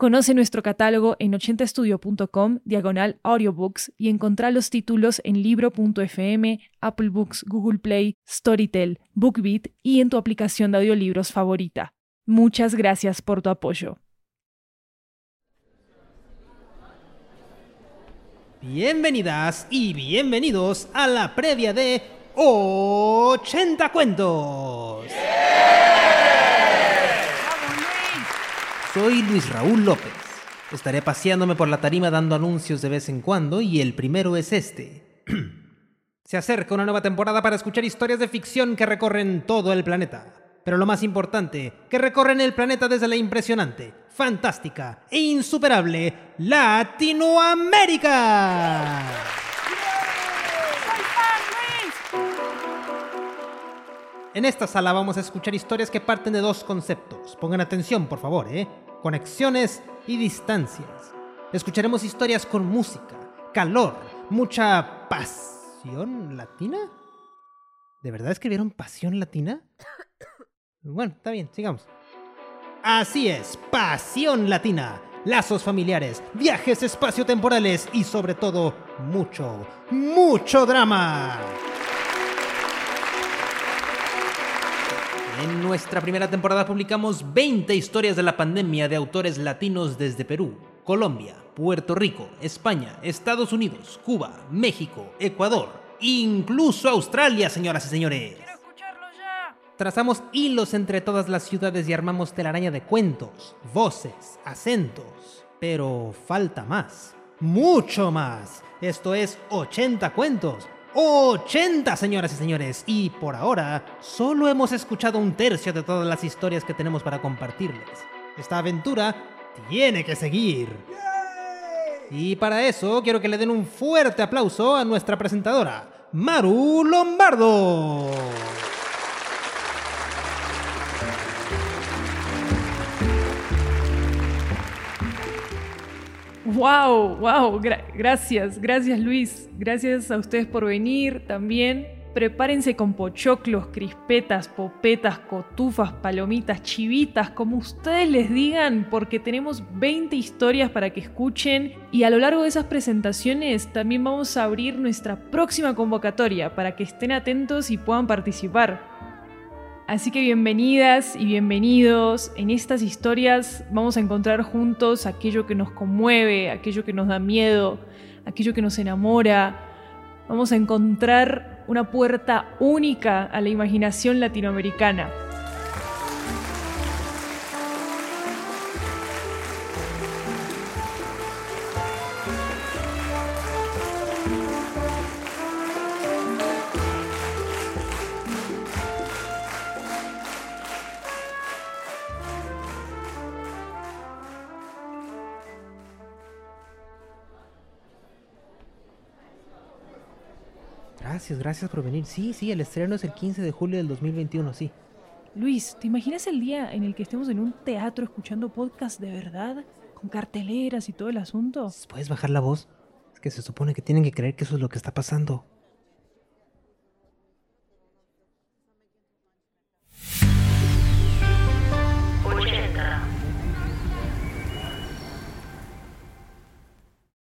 Conoce nuestro catálogo en 80estudio.com, diagonal audiobooks, y encontrá los títulos en libro.fm, Apple Books, Google Play, Storytel, BookBeat y en tu aplicación de audiolibros favorita. Muchas gracias por tu apoyo. Bienvenidas y bienvenidos a la previa de 80 cuentos. Soy Luis Raúl López. Estaré paseándome por la tarima dando anuncios de vez en cuando y el primero es este. Se acerca una nueva temporada para escuchar historias de ficción que recorren todo el planeta. Pero lo más importante, que recorren el planeta desde la impresionante, fantástica e insuperable Latinoamérica. En esta sala vamos a escuchar historias que parten de dos conceptos. Pongan atención, por favor, ¿eh? Conexiones y distancias. Escucharemos historias con música, calor, mucha pasión latina. ¿De verdad escribieron pasión latina? Bueno, está bien, sigamos. Así es, pasión latina, lazos familiares, viajes espaciotemporales y sobre todo mucho, mucho drama. Nuestra primera temporada publicamos 20 historias de la pandemia de autores latinos desde Perú, Colombia, Puerto Rico, España, Estados Unidos, Cuba, México, Ecuador, incluso Australia, señoras y señores. Quiero escucharlo ya. Trazamos hilos entre todas las ciudades y armamos telaraña de cuentos, voces, acentos. Pero falta más. Mucho más. Esto es 80 cuentos. 80, señoras y señores. Y por ahora, solo hemos escuchado un tercio de todas las historias que tenemos para compartirles. Esta aventura tiene que seguir. Y para eso quiero que le den un fuerte aplauso a nuestra presentadora, Maru Lombardo. Wow, wow, gracias, gracias Luis, gracias a ustedes por venir también. Prepárense con pochoclos, crispetas, popetas, cotufas, palomitas, chivitas, como ustedes les digan, porque tenemos 20 historias para que escuchen y a lo largo de esas presentaciones también vamos a abrir nuestra próxima convocatoria para que estén atentos y puedan participar. Así que bienvenidas y bienvenidos. En estas historias vamos a encontrar juntos aquello que nos conmueve, aquello que nos da miedo, aquello que nos enamora. Vamos a encontrar una puerta única a la imaginación latinoamericana. Gracias, gracias por venir. Sí, sí, el estreno es el 15 de julio del 2021, sí. Luis, ¿te imaginas el día en el que estemos en un teatro escuchando podcast de verdad? Con carteleras y todo el asunto. ¿Puedes bajar la voz? Es que se supone que tienen que creer que eso es lo que está pasando.